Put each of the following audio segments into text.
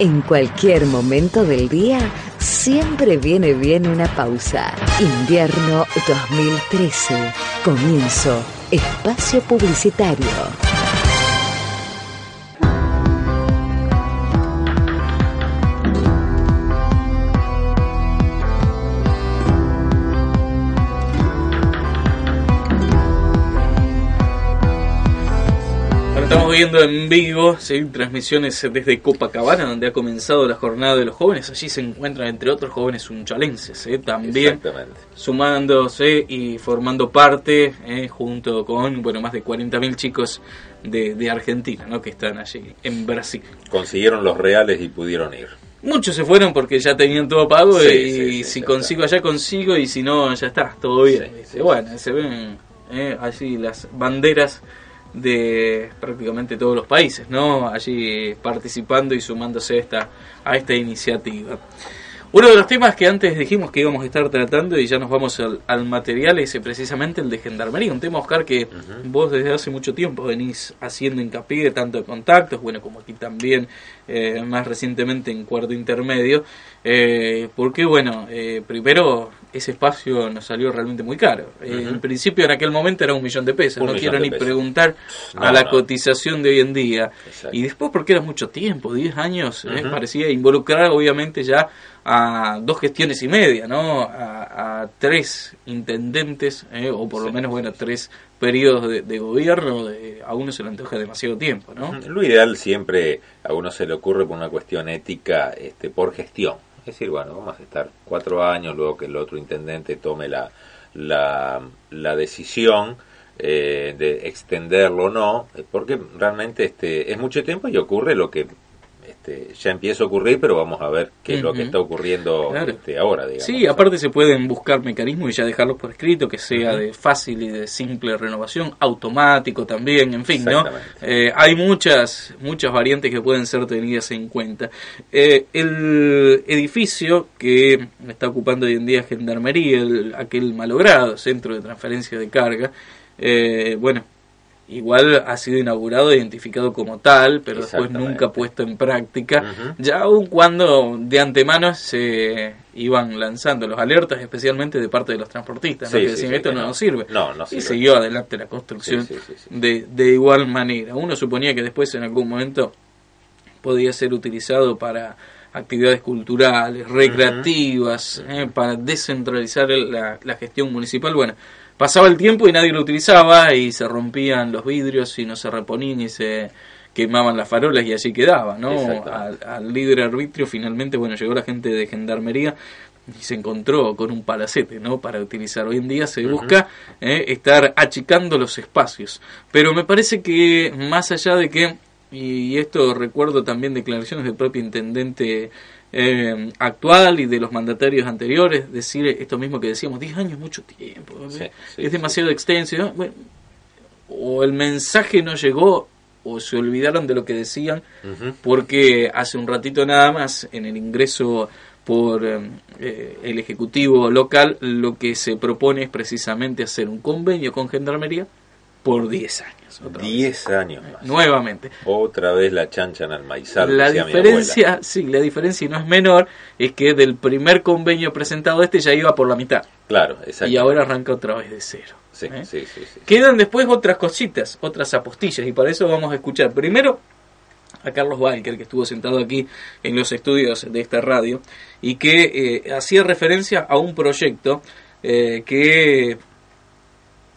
En cualquier momento del día, siempre viene bien una pausa. Invierno 2013. Comienzo. Espacio Publicitario. Estamos viendo en vivo ¿sí? transmisiones desde Copacabana, donde ha comenzado la jornada de los jóvenes. Allí se encuentran, entre otros, jóvenes unchalenses, ¿eh? también sumándose y formando parte, ¿eh? junto con bueno más de 40.000 chicos de, de Argentina ¿no? que están allí en Brasil. Consiguieron los reales y pudieron ir. Muchos se fueron porque ya tenían todo pago y si consigo allá consigo y si no ya está, todo bien. Bueno, se ven ¿eh? allí las banderas de prácticamente todos los países, ¿no? Allí participando y sumándose a esta, a esta iniciativa. Uno de los temas que antes dijimos que íbamos a estar tratando y ya nos vamos al, material es precisamente el de gendarmería, un tema, Oscar, que vos desde hace mucho tiempo venís haciendo hincapié tanto de contactos, bueno, como aquí también eh, más recientemente en cuarto intermedio, eh, porque bueno, eh, primero ese espacio nos salió realmente muy caro. En principio en aquel momento era un millón de pesos, no quiero ni preguntar a la cotización de hoy en día. Y después porque era mucho tiempo, 10 años, parecía involucrar obviamente ya a dos gestiones y media, ¿no? A, tres intendentes, o por lo menos, bueno, tres periodos de, gobierno, de, a uno se le antoja demasiado tiempo, ¿no? Lo ideal siempre a uno se le ocurre por una cuestión ética, este, por gestión. Es decir, bueno, vamos a estar cuatro años, luego que el otro intendente tome la, la, la decisión eh, de extenderlo o no, porque realmente este, es mucho tiempo y ocurre lo que este, ya empieza a ocurrir, pero vamos a ver qué es lo que está ocurriendo este, ahora. Digamos. Sí, aparte se pueden buscar mecanismos y ya dejarlos por escrito, que sea de fácil y de simple renovación, automático también, en fin, ¿no? Eh, hay muchas, muchas variantes que pueden ser tenidas en cuenta. Eh, el edificio que está ocupando hoy en día Gendarmería, el, aquel malogrado centro de transferencia de carga, eh, bueno, igual ha sido inaugurado, identificado como tal, pero después nunca puesto en práctica, ya aun cuando de antemano se iban lanzando los alertas, especialmente de parte de los transportistas, que decían esto no, nos sirve. y siguió adelante la construcción de, de igual manera. Uno suponía que después en algún momento podía ser utilizado para actividades culturales, recreativas, eh, para descentralizar la, la gestión municipal. Bueno, pasaba el tiempo y nadie lo utilizaba y se rompían los vidrios y no se reponían y se quemaban las farolas y así quedaba, ¿no? Al, líder arbitrio finalmente, bueno, llegó la gente de gendarmería y se encontró con un palacete, ¿no? Para utilizar. Hoy en día se busca eh, estar achicando los espacios. Pero me parece que más allá de que, y esto recuerdo también declaraciones del propio intendente eh, actual y de los mandatarios anteriores, decir esto mismo que decíamos, 10 años es mucho tiempo, es demasiado extenso, o el mensaje no llegó o se olvidaron de lo que decían, porque hace un ratito nada más en el ingreso por eh, el Ejecutivo local lo que se propone es precisamente hacer un convenio con Gendarmería por 10 años. 10 años más. Nuevamente. Otra vez la chanchan al maizal. La diferencia, sí, la diferencia y no es menor, es que del primer convenio presentado este ya iba por la mitad. Claro, exacto. Y ahora arranca otra vez de cero. Sí, ¿eh? sí, sí, Quedan después otras cositas, otras apostillas, y para eso vamos a escuchar primero a Carlos Walker, que estuvo sentado aquí en los estudios de esta radio, y que eh, hacía referencia a un proyecto eh, que,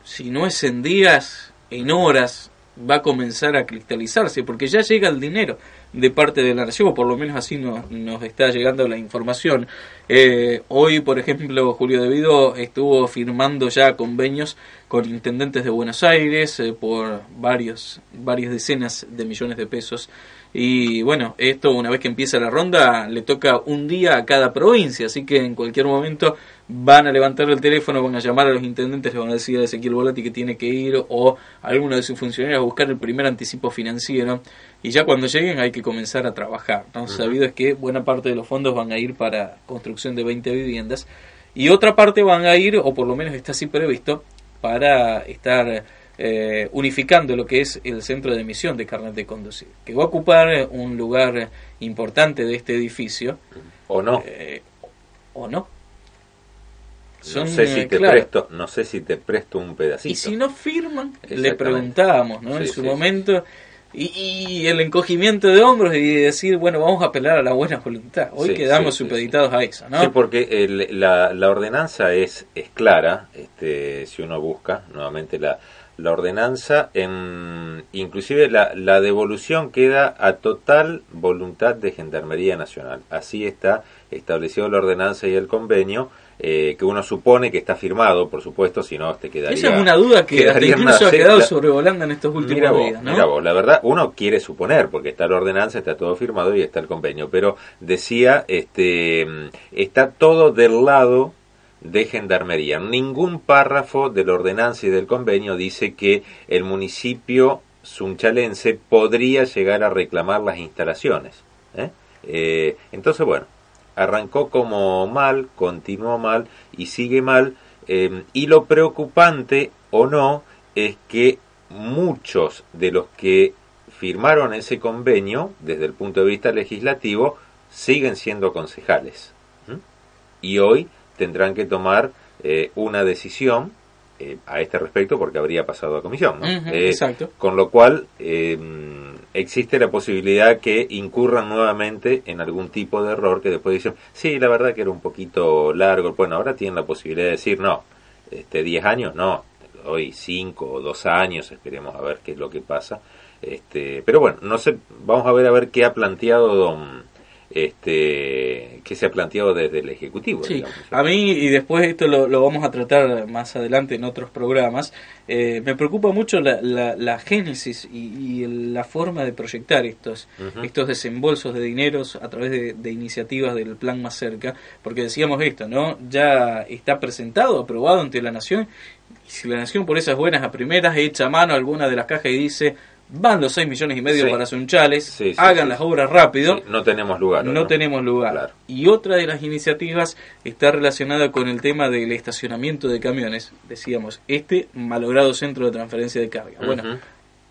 si no es en días, en horas va a comenzar a cristalizarse, porque ya llega el dinero de parte de la nación, o por lo menos así nos, nos está llegando la información. Eh, hoy, por ejemplo, Julio Devido estuvo firmando ya convenios con intendentes de Buenos Aires eh, por varios, varias decenas de millones de pesos y bueno, esto una vez que empieza la ronda le toca un día a cada provincia, así que en cualquier momento van a levantar el teléfono, van a llamar a los intendentes, le van a decir a Ezequiel Volati que tiene que ir o a alguno de sus funcionarios a buscar el primer anticipo financiero y ya cuando lleguen hay que comenzar a trabajar. ¿no? Sabido es que buena parte de los fondos van a ir para construcción de 20 viviendas y otra parte van a ir, o por lo menos está así previsto, para estar eh, unificando lo que es el centro de emisión de carnet de conducir, que va a ocupar un lugar importante de este edificio. ¿O no? ¿O no? no sé si te presto no sé si te presto un pedacito y si no firman le preguntábamos no en su momento y, el encogimiento de hombros y decir, bueno, vamos a apelar a la buena voluntad. Hoy quedamos supeditados a eso, ¿no? Sí, porque la, la, ordenanza es, es clara, este, si uno busca nuevamente la, la ordenanza, en, inclusive la, la devolución queda a total voluntad de Gendarmería Nacional. Así está establecido la ordenanza y el convenio eh, que uno supone que está firmado, por supuesto, si no te quedaría... Esa es una duda que incluso ha quedado sobrevolando en estos últimos días, Mira vos, la verdad, uno quiere suponer, porque está la ordenanza, está todo firmado y está el convenio, pero decía, este, está todo del lado de gendarmería. Ningún párrafo de la ordenanza y del convenio dice que el municipio sunchalense podría llegar a reclamar las instalaciones. ¿eh? Eh, entonces, bueno, arrancó como mal, continuó mal y sigue mal. Em, y lo preocupante o no es que muchos de los que firmaron ese convenio, desde el punto de vista legislativo, siguen siendo concejales. Y hoy tendrán que tomar eh, una decisión eh, a este respecto porque habría pasado a comisión. Eh, exacto. Con lo cual, em, existe la posibilidad que incurran nuevamente en algún tipo de error que después dicen, sí, la verdad que era un poquito largo. Bueno, ahora tienen la posibilidad de decir, no, este 10 años, no, hoy 5 o 2 años, esperemos a ver qué es lo que pasa. Este, pero bueno, no sé, vamos a ver a ver qué ha planteado don este, que se ha planteado desde el Ejecutivo. Sí, a mí, y después esto lo, vamos a tratar más adelante en otros programas, eh, me preocupa mucho la, la, génesis y, la forma de proyectar estos, estos desembolsos de dineros a través de, iniciativas del Plan Más Cerca, porque decíamos esto, ¿no? Ya está presentado, aprobado ante la Nación, y si la Nación por esas buenas a primeras echa mano a alguna de las cajas y dice van los 6 millones y medio para Sunchales, hagan las obras rápido. no tenemos lugar. No, tenemos lugar. Y otra de las iniciativas está relacionada con el tema del estacionamiento de camiones. Decíamos, este malogrado centro de transferencia de carga. Bueno,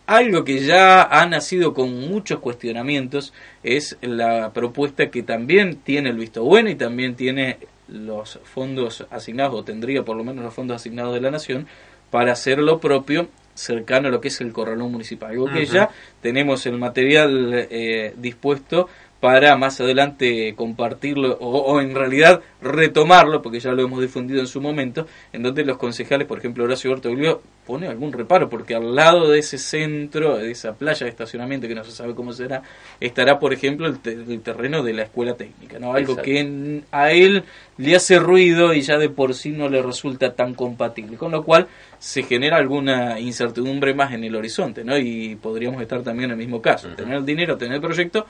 algo que ya ha nacido con muchos cuestionamientos es la propuesta que también tiene el visto bueno y también tiene los fondos asignados, o tendría por lo menos los fondos asignados de la Nación, para hacer lo propio cercano a lo que es el corralón municipal. Algo que ya tenemos el material eh, dispuesto para más adelante compartirlo o, en realidad retomarlo, porque ya lo hemos difundido en su momento, en donde los concejales, por ejemplo Horacio Bertoglio, pone algún reparo, porque al lado de ese centro, de esa playa de estacionamiento que no se sabe cómo será, estará, por ejemplo, el, terreno de la escuela técnica, ¿no? Algo que a él le hace ruido y ya de por sí no le resulta tan compatible, con lo cual se genera alguna incertidumbre más en el horizonte, ¿no? Y podríamos estar también en el mismo caso, tener el dinero, tener el proyecto,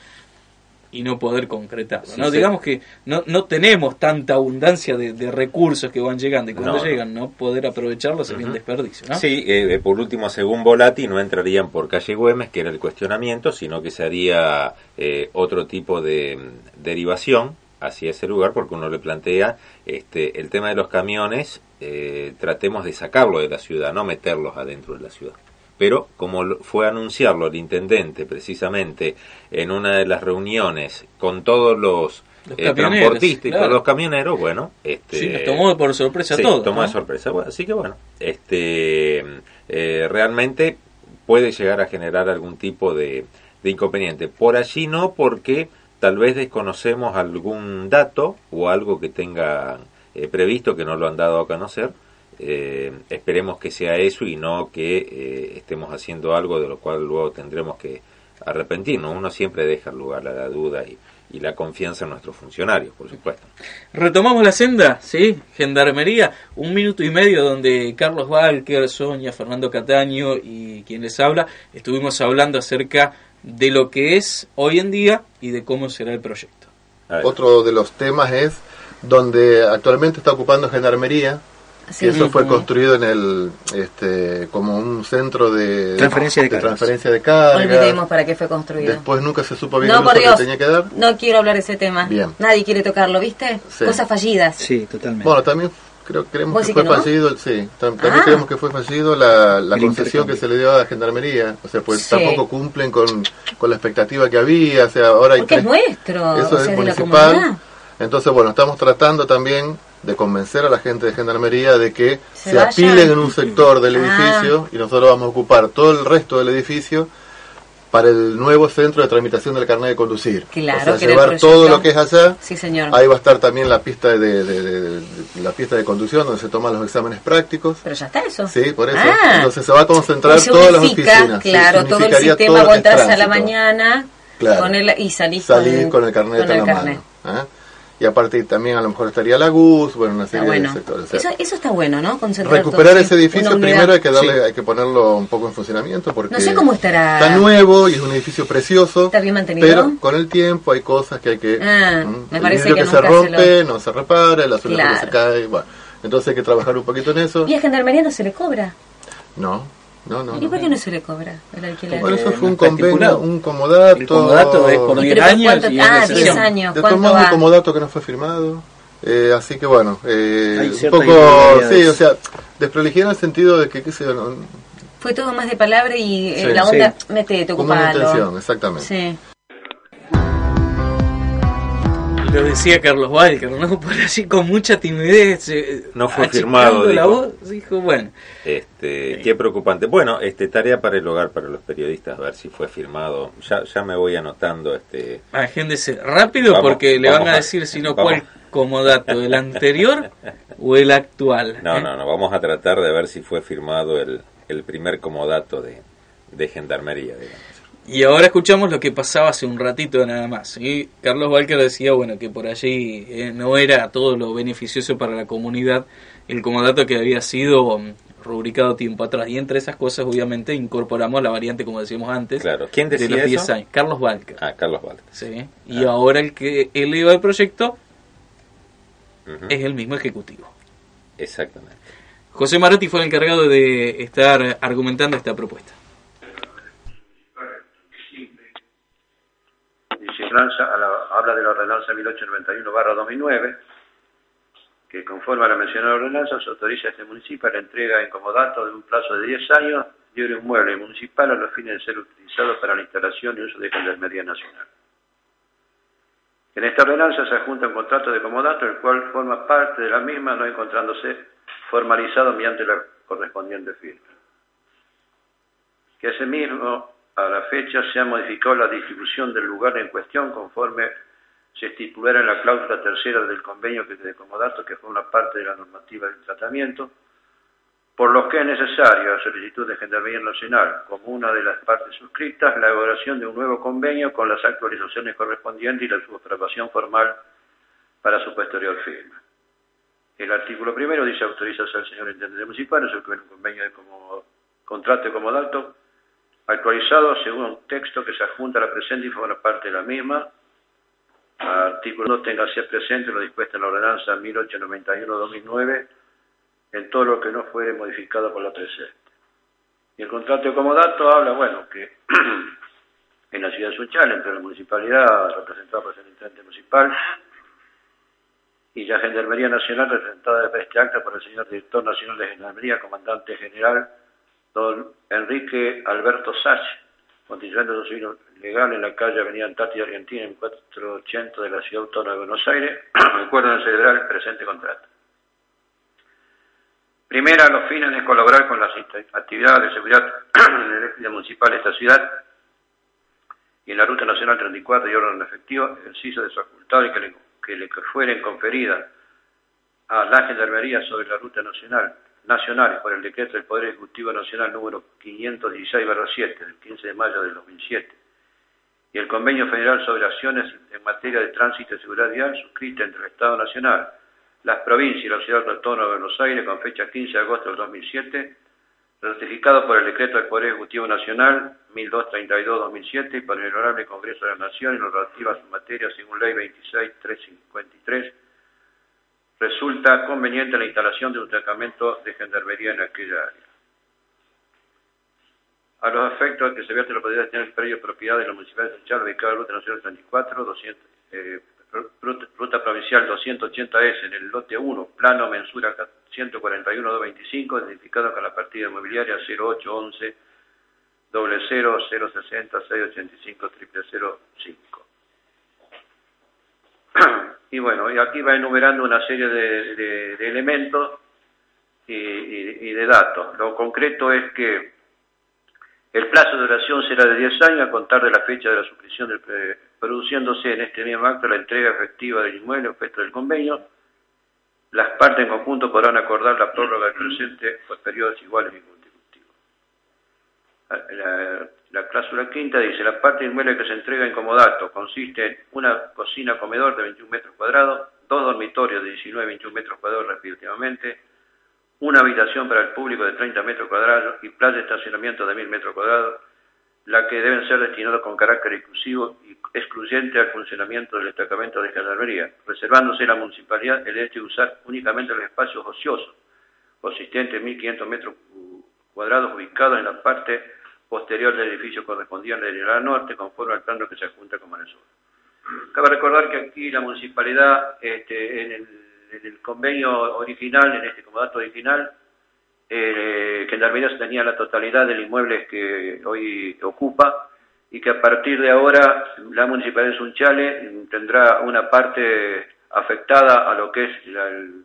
y no poder concretarlo. ¿no? Digamos que no, no tenemos tanta abundancia de, recursos que van llegando y cuando llegan no poder aprovecharlos sería un desperdicio. ¿no? Sí, eh, por último, según Volati, no entrarían por calle Güemes, que era el cuestionamiento, sino que se haría eh, otro tipo de mm, derivación hacia ese lugar porque uno le plantea este el tema de los camiones eh, tratemos de sacarlo de la ciudad no meterlos adentro de la ciudad pero como fue a anunciarlo el intendente precisamente en una de las reuniones con todos los, eh, transportistas y todos los camioneros, bueno, este, sí, nos tomó por sorpresa todo. tomó de sorpresa, así que bueno, este, eh, realmente puede llegar a generar algún tipo de, de inconveniente. Por allí no, porque tal vez desconocemos algún dato o algo que tenga eh, previsto que no lo han dado a conocer eh, esperemos que sea eso y no que eh, estemos haciendo algo de lo cual luego tendremos que arrepentirnos. Uno siempre deja lugar a la duda y, la confianza en nuestros funcionarios, por supuesto. Retomamos la senda, ¿sí? Gendarmería, un minuto y medio donde Carlos Walker, Sonia, Fernando Cataño y quien les habla, estuvimos hablando acerca de lo que es hoy en día y de cómo será el proyecto. Otro de los temas es donde actualmente está ocupando Gendarmería, eso fue construido en el este como un centro de transferencia de, transferencia de carga. Olvidemos para qué fue construido. Después nunca se supo bien no, por Dios, que tenía que dar. No quiero hablar de ese tema. Nadie quiere tocarlo, ¿viste? Cosas fallidas. Sí, totalmente. Bueno, también Creo, creemos que fue fallido, sí, también ah. creemos que fue fallido la, la concesión que se le dio a la Gendarmería, o sea, pues tampoco cumplen con, con, la expectativa que había, o sea, ahora hay Porque es nuestro, eso es municipal, entonces bueno, estamos tratando también de convencer a la gente de Gendarmería de que se, apilen en un sector del ah. edificio y nosotros vamos a ocupar todo el resto del edificio para el nuevo centro de tramitación del carnet de conducir. Claro, o sea, llevar todo lo que es allá. Sí, señor. Ahí va a estar también la pista de, la pista de conducción donde se toman los exámenes prácticos. Pero ya está eso. Sí, por eso. Ah. Entonces se va a concentrar todas las oficinas. Claro, todo el sistema vos a la mañana con el, y salís, con, el carnet de la mano. ¿ah? Y aparte también a lo mejor estaría la GUS, bueno, una serie de sectores. eso, eso, está bueno, ¿no? recuperar ese edificio primero hay que darle, hay que ponerlo un poco en funcionamiento porque no sé cómo estará. Está nuevo y es un edificio precioso. Está bien mantenido. Pero con el tiempo hay cosas que hay que. Ah, me parece que, se rompe, no se repara, el azul se cae, bueno. Entonces hay que trabajar un poquito en eso. ¿Y a Gendarmería no se le cobra? No. No, no, ¿Y por qué no se le cobra el alquiler? Por eso fue un convenio, un comodato. El comodato es por 10 años. ah, 10 años. De tomamos un comodato que no fue firmado. Eh, así que bueno, eh, un poco, sí, o sea, desprolijidad en el sentido de que, qué sé yo, no, fue todo más de palabra y eh, la onda, sí. mete, te Como intención, exactamente. Sí. Lo decía Carlos Walker, ¿no? Por así con mucha timidez. Eh, no fue firmado. La voz, dijo, bueno. Este, qué preocupante. Bueno, este, tarea para el hogar para los periodistas, a ver si fue firmado. Ya, ya me voy anotando. este Agéndese rápido porque le van a decir si no cuál comodato, el anterior o el actual. No, no, no, vamos a tratar de ver si fue firmado el, el primer comodato de, de gendarmería, digamos. Y ahora escuchamos lo que pasaba hace un ratito nada más. Y Carlos Walker decía, bueno, que por allí eh, no era todo lo beneficioso para la comunidad el comodato que había sido mm, rubricado tiempo atrás. Y entre esas cosas, obviamente, incorporamos la variante, como decíamos antes, claro. ¿Quién decía de los 10 años. Carlos Walker. Ah, Carlos Walker. Sí. Y ah. ahora el que eleva el proyecto es el mismo ejecutivo. Exactamente. José Marotti fue el encargado de estar argumentando esta propuesta. Habla de la ordenanza 1891-2009, que conforme a la mencionada ordenanza se autoriza a este municipio la entrega en comodato de un plazo de 10 años de un inmueble municipal a los fines de ser utilizado para la instalación y uso de Gendarmería Nacional. En esta ordenanza se adjunta un contrato de comodato, el cual forma parte de la misma, no encontrándose formalizado mediante la correspondiente firma. Que ese mismo a la fecha se ha modificado la distribución del lugar en cuestión conforme se estipulara en la cláusula tercera del convenio de comodato, que fue una parte de la normativa del tratamiento, por lo que es necesario, a solicitud de Gendarmería Nacional, como una de las partes suscritas, la elaboración de un nuevo convenio con las actualizaciones correspondientes y la su aprobación formal para su posterior firma. El artículo primero dice autorización al señor intendente municipal, es el un convenio de como, contrato de comodato actualizado según un texto que se adjunta a la presente y forma parte de la misma. Artículo 2 tenga ser presente lo dispuesto en la ordenanza 1891-2009 en todo lo que no fuere modificado por la presente. Y el contrato de comodato habla, bueno, que en la ciudad de Sunchal, entre la municipalidad representada por el intendente municipal y la Gendarmería Nacional representada de este acta por el señor director nacional de Gendarmería, comandante general don Enrique Alberto Sach, constituyente de civil legal en la calle Avenida Antártida Argentina, en 480 de la Ciudad Autónoma de Buenos Aires, acuerdo en celebrar el presente contrato. Primera, los fines de colaborar con las actividades de seguridad en el municipal de esta ciudad y en la Ruta Nacional 34 y orden efectivo, ejercicio de facultades que le, que le fueren conferidas a la Gendarmería sobre la Ruta Nacional nacionales por el decreto del Poder Ejecutivo Nacional número 516-7 del 15 de mayo del 2007 y el Convenio Federal sobre Acciones en materia de tránsito y seguridad vial suscrito entre el Estado Nacional, las provincias y la Ciudad Autónoma de Buenos Aires con fecha 15 de agosto del 2007, ratificado por el decreto del Poder Ejecutivo Nacional 1232-2007 y por el Honorable Congreso de la Nación en lo relativo a su materia según Ley 26353 resulta conveniente la instalación de un tratamiento de gendarmería en aquella área. A los efectos de que se vea la podría tener el predio propiedad de la Municipalidad de ubicado en la Ruta Nacional 34, 200, eh, ruta provincial 280S en el lote 1, plano mensura 141-225, identificado con la partida inmobiliaria 0811 00 060 685 005. Y bueno, y aquí va enumerando una serie de, elementos y, de datos. Lo concreto es que el plazo de duración será de 10 años a contar de la fecha de la suscripción, produciéndose en este mismo acto la entrega efectiva del inmueble objeto del convenio. Las partes en conjunto podrán acordar la prórroga del presente por periodos iguales y consecutivos. La cláusula quinta dice, la parte inmueble que se entrega en comodato consiste en una cocina-comedor de 21 metros cuadrados, dos dormitorios de 19 y 21 metros cuadrados respectivamente, una habitación para el público de 30 metros cuadrados y playa de estacionamiento de 1000 metros cuadrados, la que deben ser destinados con carácter exclusivo y excluyente al funcionamiento del destacamento de gendarmería, reservándose la municipalidad el derecho de usar únicamente los espacios ociosos, consistentes en 1.500 metros cuadrados ubicados en la parte posterior del edificio correspondiente del la norte, conforme al plano que se junta con Manesur. Cabe recordar que aquí la municipalidad, este, en el en el convenio original, en este comodato original, eh, Gendarmería tenía la totalidad del inmueble que hoy ocupa y que a partir de ahora la Municipalidad de Sunchale tendrá una parte afectada a lo que es la, el,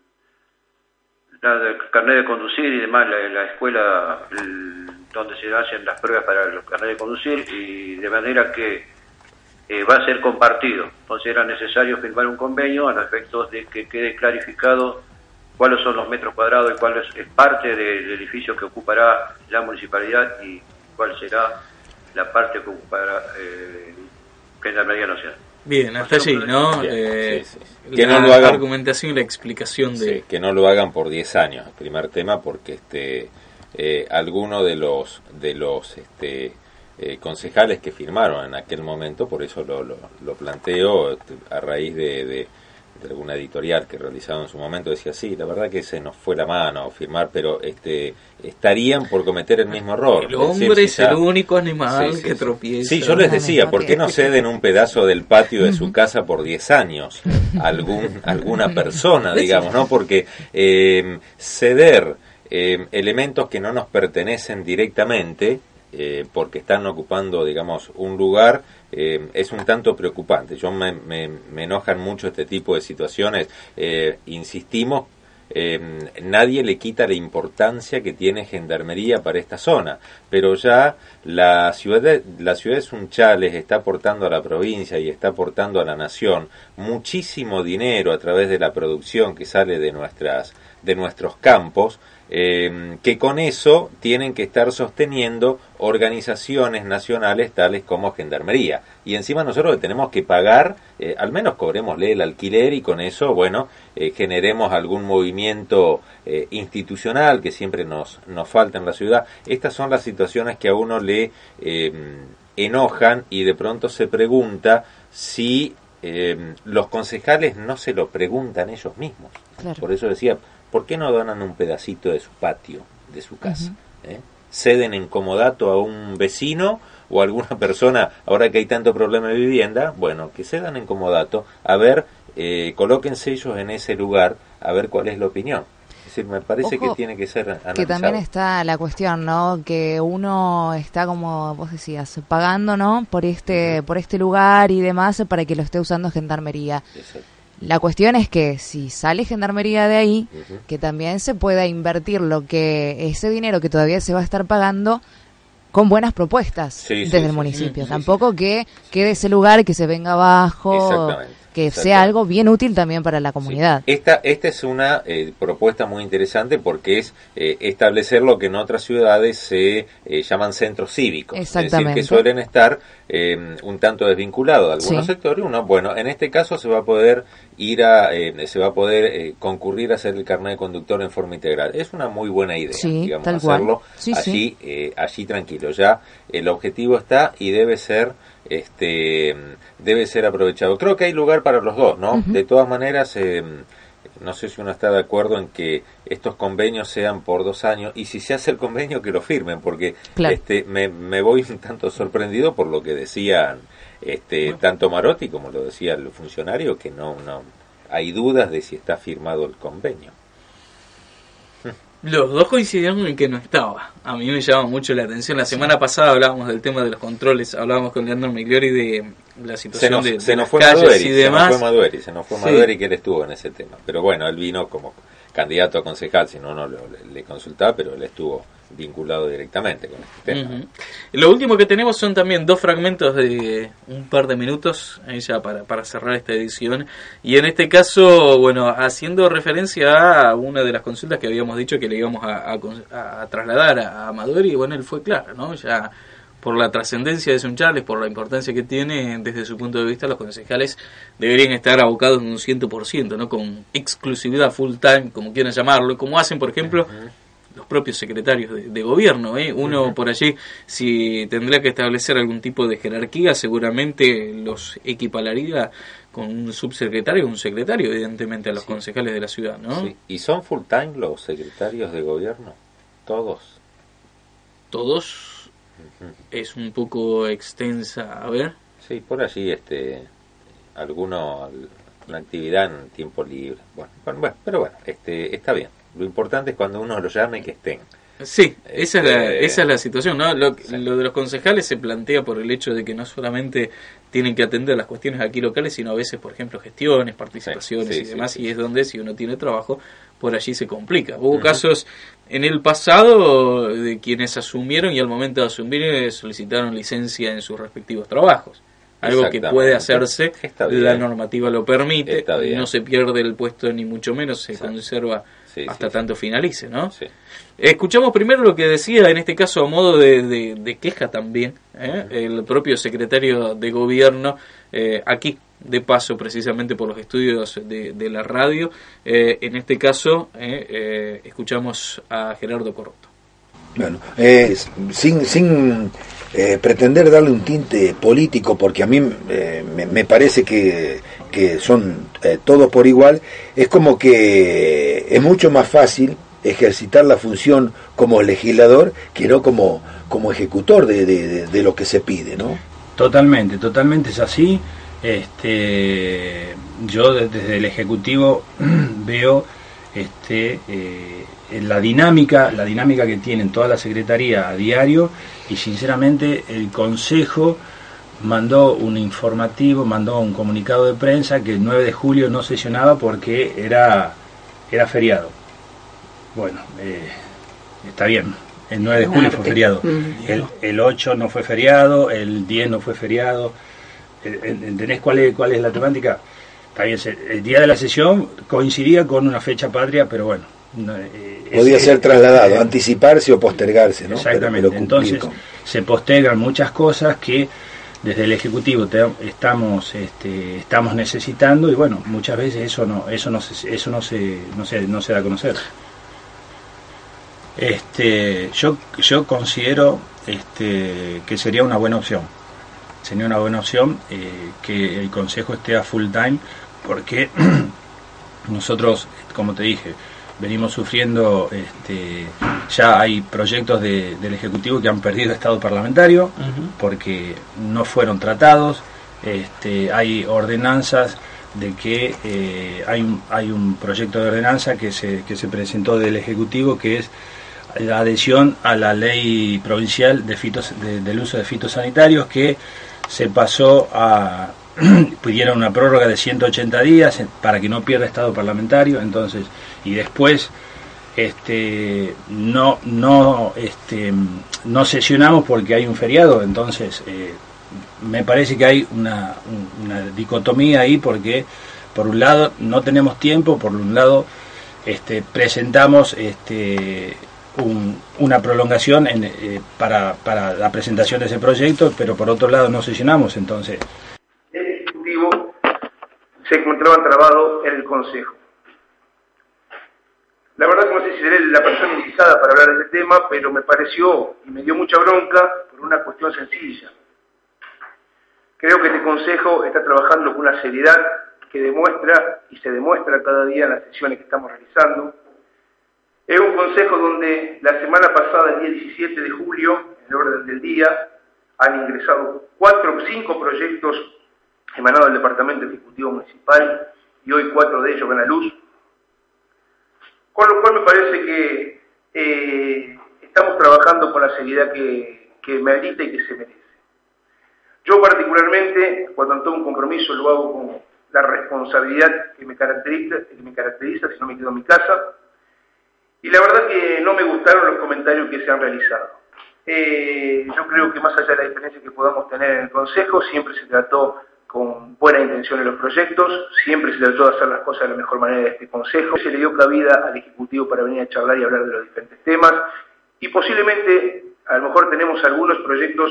carnet de conducir y demás, la, escuela donde se hacen las pruebas para el carnet de conducir y de manera que eh, va a ser compartido. Entonces era necesario firmar un convenio a efectos de que quede clarificado cuáles son los metros cuadrados y cuál es, parte del edificio que ocupará la municipalidad y cuál será la parte que ocupará eh, Gendarmería Nacional. Bien, hasta allí, ¿no? Eh, que no lo hagan, argumentación y la explicación de... que no lo hagan por 10 años, el primer tema, porque este eh, alguno de los de los este eh, concejales que firmaron en aquel momento, por eso lo, lo, planteo este, a raíz de, de, alguna editorial que realizaron en su momento, decía, sí, la verdad que se nos fue la mano firmar, pero este estarían por cometer el mismo error. El hombre es el único animal que tropieza. Sí, yo les decía, ¿por qué no ceden un pedazo del patio de su casa por 10 años? Algún, alguna persona, digamos, ¿no? Porque eh, ceder... Eh, elementos que no nos pertenecen directamente eh, porque están ocupando, digamos, un lugar, eh, es un tanto preocupante. Yo me, me, enojan mucho este tipo de situaciones. Eh, insistimos, nadie le quita la importancia que tiene Gendarmería para esta zona, pero ya la ciudad de, la ciudad de Sunchales está aportando a la provincia y está aportando a la nación muchísimo dinero a través de la producción que sale de nuestras de nuestros campos eh, que con eso tienen que estar sosteniendo organizaciones nacionales tales como Gendarmería. Y encima nosotros tenemos que pagar, eh, al menos cobrémosle el alquiler y con eso, bueno, eh, generemos algún movimiento institucional que siempre nos, nos falta en la ciudad. Estas son las situaciones que a uno le enojan y de pronto se pregunta si los concejales no se lo preguntan ellos mismos. Por eso decía, ¿por qué no donan un pedacito de su patio, de su casa? ¿Eh? Ceden en comodato a un vecino o a alguna persona, ahora que hay tanto problema de vivienda, bueno, que cedan en comodato, a ver, eh, colóquense ellos en ese lugar, a ver cuál es la opinión. Es decir, me parece que tiene que ser analizado. Que también está la cuestión, ¿no? Que uno está, como vos decías, pagando, ¿no? Por este, por este lugar y demás para que lo esté usando Gendarmería. Exacto la cuestión es que si sale gendarmería de ahí, que también se pueda invertir lo que ese dinero que todavía se va a estar pagando con buenas propuestas desde el municipio. Tampoco que quede ese lugar que se venga abajo que sea algo bien útil también para la comunidad. Esta, esta es una eh, propuesta muy interesante porque es eh, establecer lo que en otras ciudades se eh, llaman centros cívicos. Es decir, que suelen estar un tanto desvinculados de algunos sectores. Uno, bueno, en este caso se va a poder ir a, se va a poder concurrir a hacer el carnet de conductor en forma integral. Es una muy buena idea, digamos, hacerlo allí, allí tranquilo. Ya el objetivo está y debe ser este debe ser aprovechado. Creo que hay para los dos, ¿no? De todas maneras, eh, no sé si uno está de acuerdo en que estos convenios sean por dos años y si se hace el convenio que lo firmen, porque este, me, me, voy un tanto sorprendido por lo que decían este, tanto Marotti como lo decía el funcionario, que no, no hay dudas de si está firmado el convenio. Los dos coincidieron en que no estaba. A mí me llama mucho la atención. La semana pasada hablábamos del tema de los controles, hablábamos con Leandro Migliori de la situación de, se nos fue y demás. Se nos fue Madueri, se nos fue Madueri que él estuvo en ese tema. Pero bueno, él vino como candidato a concejal, si no, no le, le consultaba, pero él estuvo vinculado directamente con este tema. Lo último que tenemos son también dos fragmentos de un par de minutos ya para, para cerrar esta edición y en este caso, bueno, haciendo referencia a una de las consultas que habíamos dicho que le íbamos a, trasladar a, Amador y bueno, él fue claro, ¿no? Ya por la trascendencia de Sun Charles, por la importancia que tiene desde su punto de vista, los concejales deberían estar abocados en un 100%, ¿no? Con exclusividad full time, como quieran llamarlo, como hacen, por ejemplo, los propios secretarios de, gobierno. ¿eh? Uno por allí, si tendría que establecer algún tipo de jerarquía, seguramente los equipararía con un subsecretario o un secretario, evidentemente, a los concejales de la ciudad. ¿no? ¿Y son full time los secretarios de gobierno? Todos. Todos. Es un poco extensa. A ver. Sí, por allí, este, alguno, una actividad en tiempo libre. Bueno, bueno, pero bueno, este, está bien. Lo importante es cuando uno lo llame que estén. Sí, esa, es la, este, esa es la situación. ¿no? Lo, de los concejales se plantea por el hecho de que no solamente tienen que atender las cuestiones aquí locales, sino a veces, por ejemplo, gestiones, participaciones y demás, y es donde si uno tiene trabajo, por allí se complica. Hubo casos en el pasado de quienes asumieron y al momento de asumir eh, solicitaron licencia en sus respectivos trabajos. Algo que puede hacerse, la normativa lo permite, no se pierde el puesto ni mucho menos, se conserva hasta tanto finalice, ¿no? Escuchamos primero lo que decía, en este caso a modo de, queja también, ¿eh? el propio secretario de gobierno eh, aquí, de paso precisamente por los estudios de, la radio. Eh, en este caso, escuchamos a Gerardo Corrupto. Bueno, sin, sin pretender darle un tinte político, porque a mí me, parece que, que son todos por igual, es como que es mucho más fácil ejercitar la función como legislador que no como, como ejecutor de, de, lo que se pide, ¿no? Totalmente, totalmente es así. Este, yo desde el Ejecutivo veo este, eh, la dinámica, la dinámica que tienen toda la Secretaría a diario y sinceramente el Consejo mandó un informativo, mandó un comunicado de prensa que el 9 de julio no sesionaba porque era, era feriado. Bueno, eh, está bien. El 9 de julio fue feriado. El, el 8 no fue feriado, el 10 no fue feriado. ¿Entendés cuál es, cuál es la temática? Está bien, el día de la sesión coincidía con una fecha patria, pero bueno. Eh, Podía ser trasladado, anticiparse o postergarse, ¿no? Exactamente. Entonces se postergan muchas cosas que desde el ejecutivo estamos este, estamos necesitando y bueno muchas veces eso no eso no se, eso no se no se, no se da a conocer este, yo, yo considero este, que sería una buena opción. Sería una buena opción eh, que el Consejo esté a full time porque nosotros, como te dije, venimos sufriendo, este, ya hay proyectos del Ejecutivo que han perdido estado parlamentario porque no fueron tratados, este, hay ordenanzas de que eh, hay, un, hay un proyecto de ordenanza que se, que se presentó del Ejecutivo que es la adhesión a la ley provincial de fitos, del uso de fitosanitarios que se pasó a pidieron una prórroga de 180 días para que no pierda estado parlamentario entonces y después este no no este no sesionamos porque hay un feriado entonces eh, me parece que hay una, una dicotomía ahí porque por un lado no tenemos tiempo por un lado este, presentamos este, una prolongación eh, para, para, la presentación de ese proyecto, pero por otro lado no sesionamos, entonces. El Ejecutivo se encontraba trabado en el Consejo. La verdad que no sé si seré la persona indicada para hablar de este tema, pero me pareció y me dio mucha bronca por una cuestión sencilla. Creo que este Consejo está trabajando con una seriedad que demuestra y se demuestra cada día en las sesiones que estamos realizando Es un consejo donde la semana pasada, el día 17 de julio, en el orden del día, han ingresado cuatro o cinco proyectos emanados del Departamento Ejecutivo Municipal y hoy cuatro de ellos van a luz. Con lo cual me parece que eh, estamos trabajando con la seriedad que, que merita y que se merece. Yo particularmente, cuando tomo un compromiso, lo hago con la responsabilidad que me caracteriza, que me caracteriza si no me quedo en mi casa. Y la verdad que no me gustaron los comentarios que se han realizado. Eh, yo creo que más allá de la diferencia que podamos tener en el Consejo, siempre se trató con buena intención en los proyectos, siempre se trató de hacer las cosas de la mejor manera de este Consejo, se le dio cabida al Ejecutivo para venir a charlar y hablar de los diferentes temas, y posiblemente, a lo mejor tenemos algunos proyectos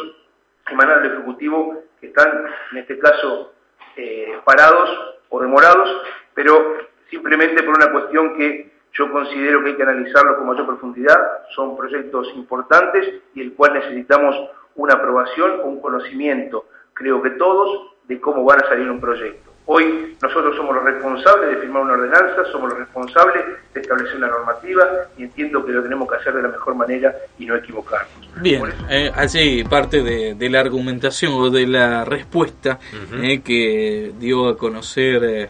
emanados del Ejecutivo que están, en este caso, eh, parados o demorados, pero simplemente por una cuestión que yo considero que hay que analizarlo con mayor profundidad, son proyectos importantes y el cual necesitamos una aprobación o un conocimiento, creo que todos, de cómo van a salir un proyecto. Hoy nosotros somos los responsables de firmar una ordenanza, somos los responsables de establecer una normativa y entiendo que lo tenemos que hacer de la mejor manera y no equivocarnos. Bien, eh, así parte de, la argumentación o de la respuesta eh, que dio a conocer, eh,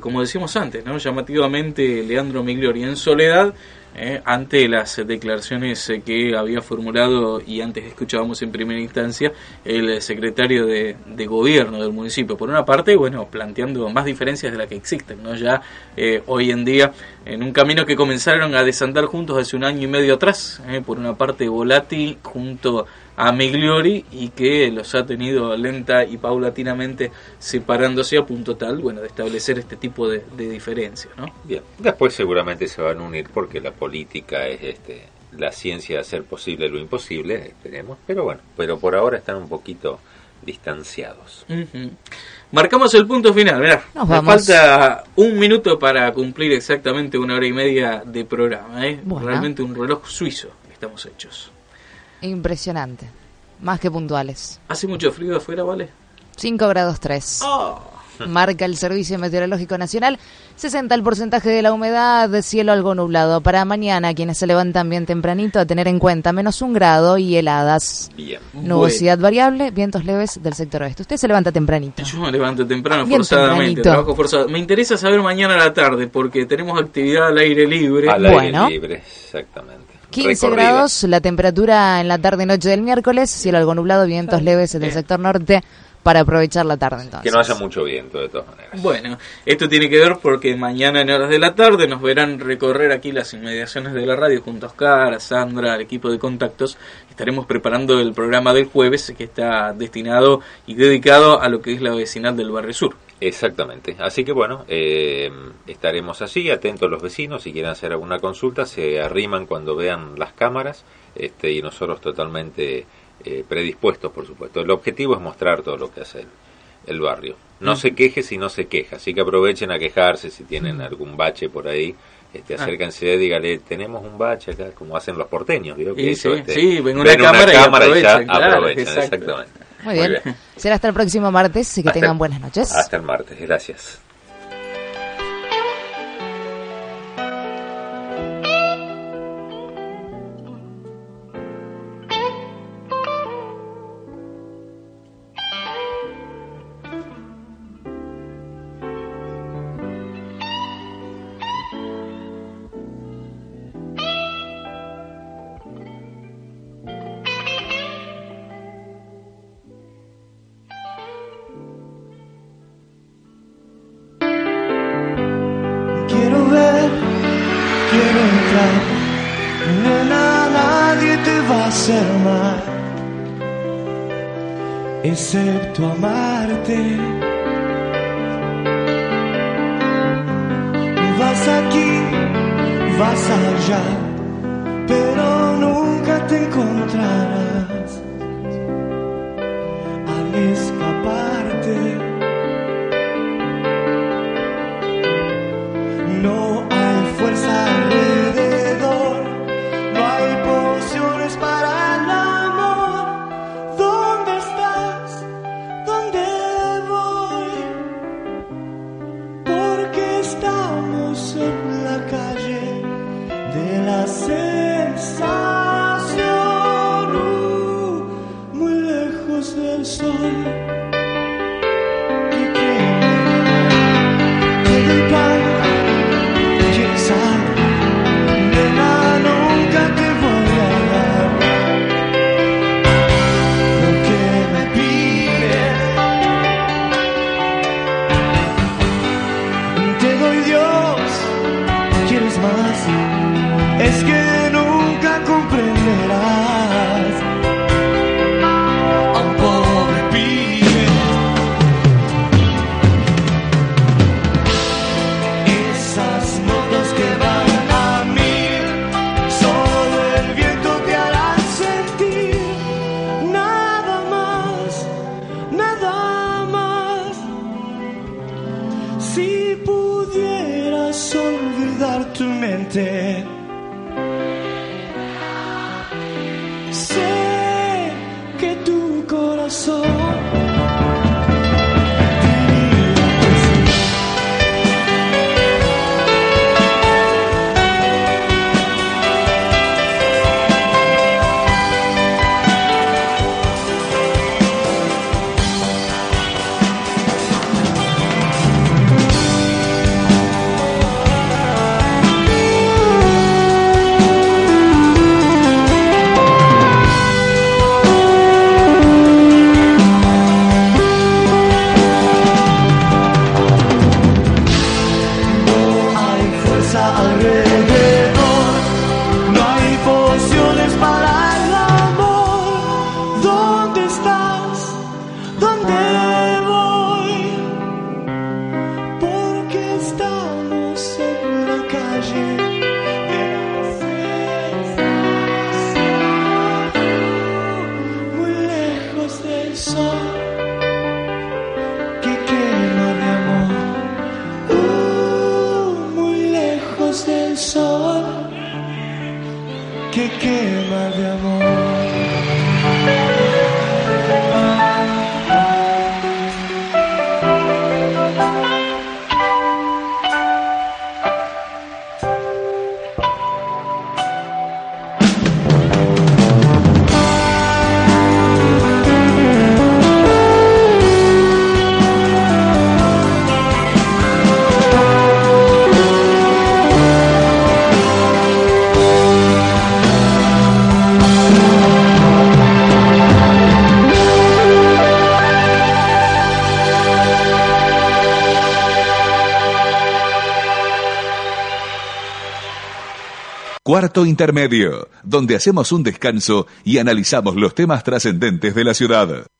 como decíamos antes, ¿no? llamativamente Leandro Migliori en soledad eh, ante las declaraciones eh, que había formulado y antes escuchábamos en primera instancia el secretario de, gobierno del municipio. Por una parte, bueno, planteando más diferencias de las que existen, ¿no? Ya eh, hoy en día, en un camino que comenzaron a desandar juntos hace un año y medio atrás, por una parte Volati junto Migliori y que los ha tenido lenta y paulatinamente separándose a punto tal, bueno, de establecer este tipo de, diferencias, ¿no? Bien, después seguramente se van a unir porque la política es este la ciencia de hacer posible lo imposible, esperemos, pero bueno, pero por ahora están un poquito distanciados. Marcamos el punto final, mirá, Nos falta un minuto para cumplir exactamente una hora y media de programa, ¿eh? Realmente un reloj suizo estamos hechos. Impresionante. Más que puntuales. ¿Hace mucho frío afuera, vale? 5 grados 3. Marca el Servicio Meteorológico Nacional. 60 el porcentaje de la humedad, cielo algo nublado. Para mañana, quienes se levantan bien tempranito, a tener en cuenta menos un grado y heladas. Bien. Nubosidad variable, vientos leves del sector oeste. Usted se levanta tempranito. Yo me levanto temprano, forzadamente. Trabajo forzado. Me interesa saber mañana a la tarde, porque tenemos actividad al aire libre. Al aire libre, exactamente. 15 grados, la temperatura en la tarde-noche del miércoles, cielo algo nublado, vientos leves en el sector norte para aprovechar la tarde entonces. Que no haya mucho viento de todas maneras. Bueno, esto tiene que ver porque mañana en horas de la tarde nos verán recorrer aquí las inmediaciones de la radio junto a Oscar, a Sandra, al equipo de contactos. Estaremos preparando el programa del jueves que está destinado y dedicado a lo que es la vecinal del Barrio Sur. Exactamente. Así que bueno, eh, estaremos allí, atentos los vecinos, si quieren hacer alguna consulta, se arriman cuando vean las cámaras este, y nosotros totalmente eh, predispuestos, por supuesto. El objetivo es mostrar todo lo que hace el, barrio. No se queje si no se queja, así que aprovechen a quejarse si tienen algún bache por ahí. Este, ah. acérquense, dígale, tenemos un bache acá, como hacen los porteños. sí, sí, este, ven una, cámara, y, ya aprovechan, exactamente. Muy bien. Será hasta el próximo martes y que tengan buenas noches. Hasta el martes, gracias. Excepto amarte. Vas aquí, vas allá, pero nunca te encontrarás que quema de amor. Uh, muy lejos del sol que quema de amor. Cuarto Intermedio, donde hacemos un descanso y analizamos los temas trascendentes de la ciudad.